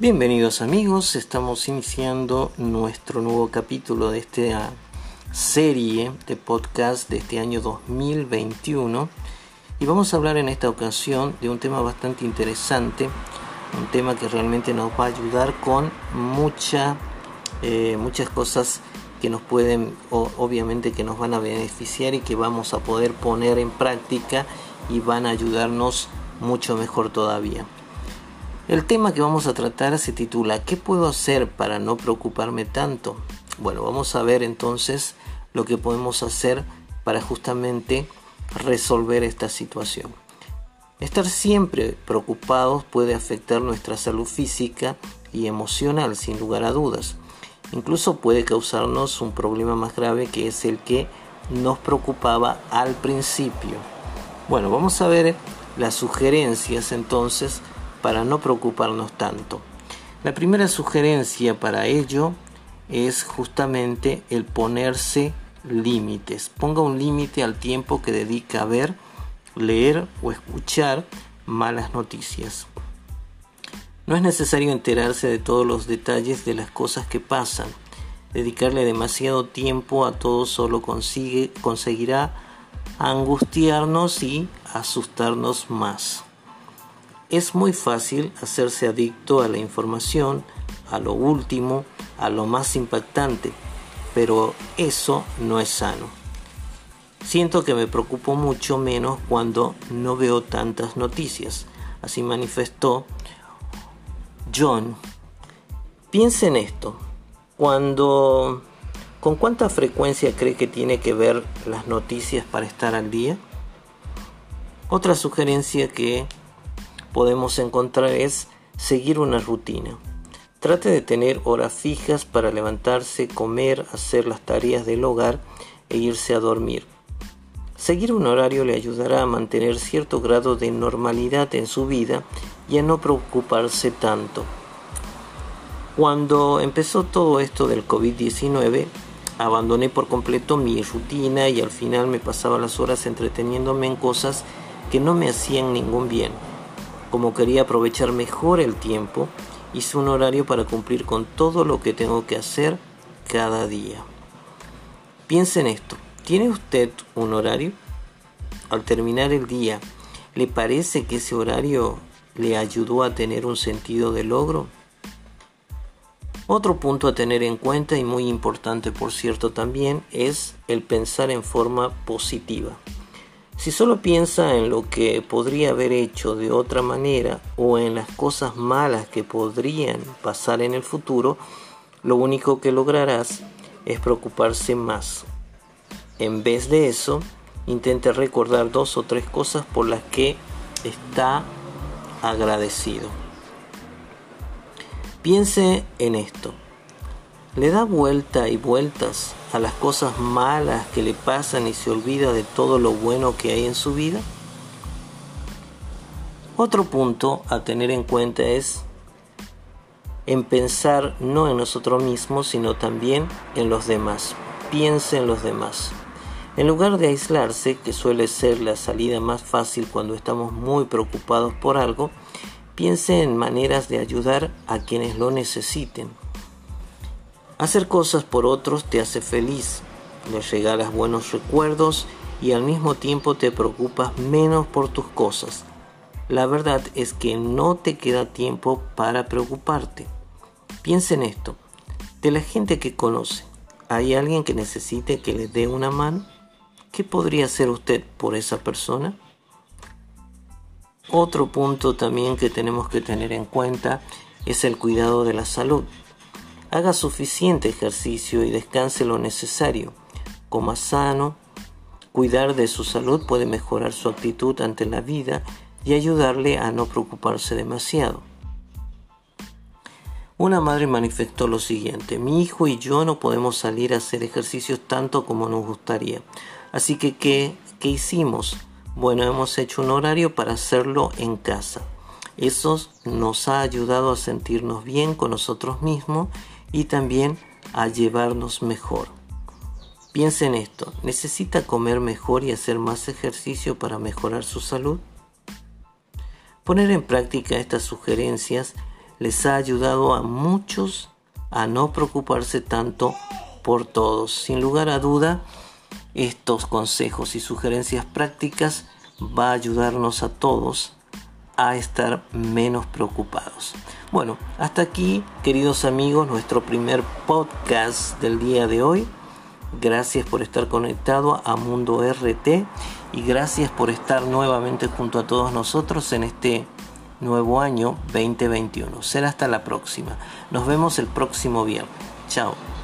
Bienvenidos amigos, estamos iniciando nuestro nuevo capítulo de esta serie de podcast de este año 2021 y vamos a hablar en esta ocasión de un tema bastante interesante, un tema que realmente nos va a ayudar con eh, muchas cosas que nos pueden, obviamente que nos van a beneficiar y que vamos a poder poner en práctica y van a ayudarnos mucho mejor todavía. El tema que vamos a tratar se titula ¿Qué puedo hacer para no preocuparme tanto? Bueno, vamos a ver entonces lo que podemos hacer para justamente resolver esta situación. Estar siempre preocupados puede afectar nuestra salud física y emocional, sin lugar a dudas. Incluso puede causarnos un problema más grave que es el que nos preocupaba al principio. Bueno, vamos a ver las sugerencias entonces para no preocuparnos tanto. La primera sugerencia para ello es justamente el ponerse límites. Ponga un límite al tiempo que dedica a ver, leer o escuchar malas noticias. No es necesario enterarse de todos los detalles de las cosas que pasan. Dedicarle demasiado tiempo a todo solo consigue, conseguirá angustiarnos y asustarnos más. Es muy fácil hacerse adicto a la información, a lo último, a lo más impactante, pero eso no es sano. Siento que me preocupo mucho menos cuando no veo tantas noticias. Así manifestó John. Piense en esto. Cuando ¿Con cuánta frecuencia cree que tiene que ver las noticias para estar al día? Otra sugerencia que podemos encontrar es seguir una rutina. Trate de tener horas fijas para levantarse, comer, hacer las tareas del hogar e irse a dormir. Seguir un horario le ayudará a mantener cierto grado de normalidad en su vida y a no preocuparse tanto. Cuando empezó todo esto del COVID-19, abandoné por completo mi rutina y al final me pasaba las horas entreteniéndome en cosas que no me hacían ningún bien. Como quería aprovechar mejor el tiempo, hice un horario para cumplir con todo lo que tengo que hacer cada día. Piense en esto. ¿Tiene usted un horario? Al terminar el día, ¿le parece que ese horario le ayudó a tener un sentido de logro? Otro punto a tener en cuenta y muy importante por cierto también es el pensar en forma positiva. Si solo piensa en lo que podría haber hecho de otra manera o en las cosas malas que podrían pasar en el futuro, lo único que lograrás es preocuparse más. En vez de eso, intente recordar dos o tres cosas por las que está agradecido. Piense en esto. Le da vuelta y vueltas a las cosas malas que le pasan y se olvida de todo lo bueno que hay en su vida? Otro punto a tener en cuenta es en pensar no en nosotros mismos, sino también en los demás. Piense en los demás. En lugar de aislarse, que suele ser la salida más fácil cuando estamos muy preocupados por algo, piense en maneras de ayudar a quienes lo necesiten Hacer cosas por otros te hace feliz, les regalas buenos recuerdos y al mismo tiempo te preocupas menos por tus cosas. La verdad es que no te queda tiempo para preocuparte. Piensa en esto. De la gente que conoce, ¿hay alguien que necesite que le dé una mano? ¿Qué podría hacer usted por esa persona? Otro punto también que tenemos que tener en cuenta es el cuidado de la salud. Haga suficiente ejercicio y descanse lo necesario. Coma sano. Cuidar de su salud puede mejorar su actitud ante la vida y ayudarle a no preocuparse demasiado. Una madre manifestó lo siguiente, mi hijo y yo no podemos salir a hacer ejercicios tanto como nos gustaría. Así que, ¿qué, qué hicimos? Bueno, hemos hecho un horario para hacerlo en casa. Eso nos ha ayudado a sentirnos bien con nosotros mismos y también a llevarnos mejor. Piensa en esto, ¿necesita comer mejor y hacer más ejercicio para mejorar su salud? Poner en práctica estas sugerencias les ha ayudado a muchos a no preocuparse tanto por todos. Sin lugar a duda, estos consejos y sugerencias prácticas va a ayudarnos a todos a estar menos preocupados. Bueno, hasta aquí, queridos amigos, nuestro primer podcast del día de hoy. Gracias por estar conectado a Mundo RT y gracias por estar nuevamente junto a todos nosotros en este nuevo año 2021. Será hasta la próxima. Nos vemos el próximo viernes. Chao.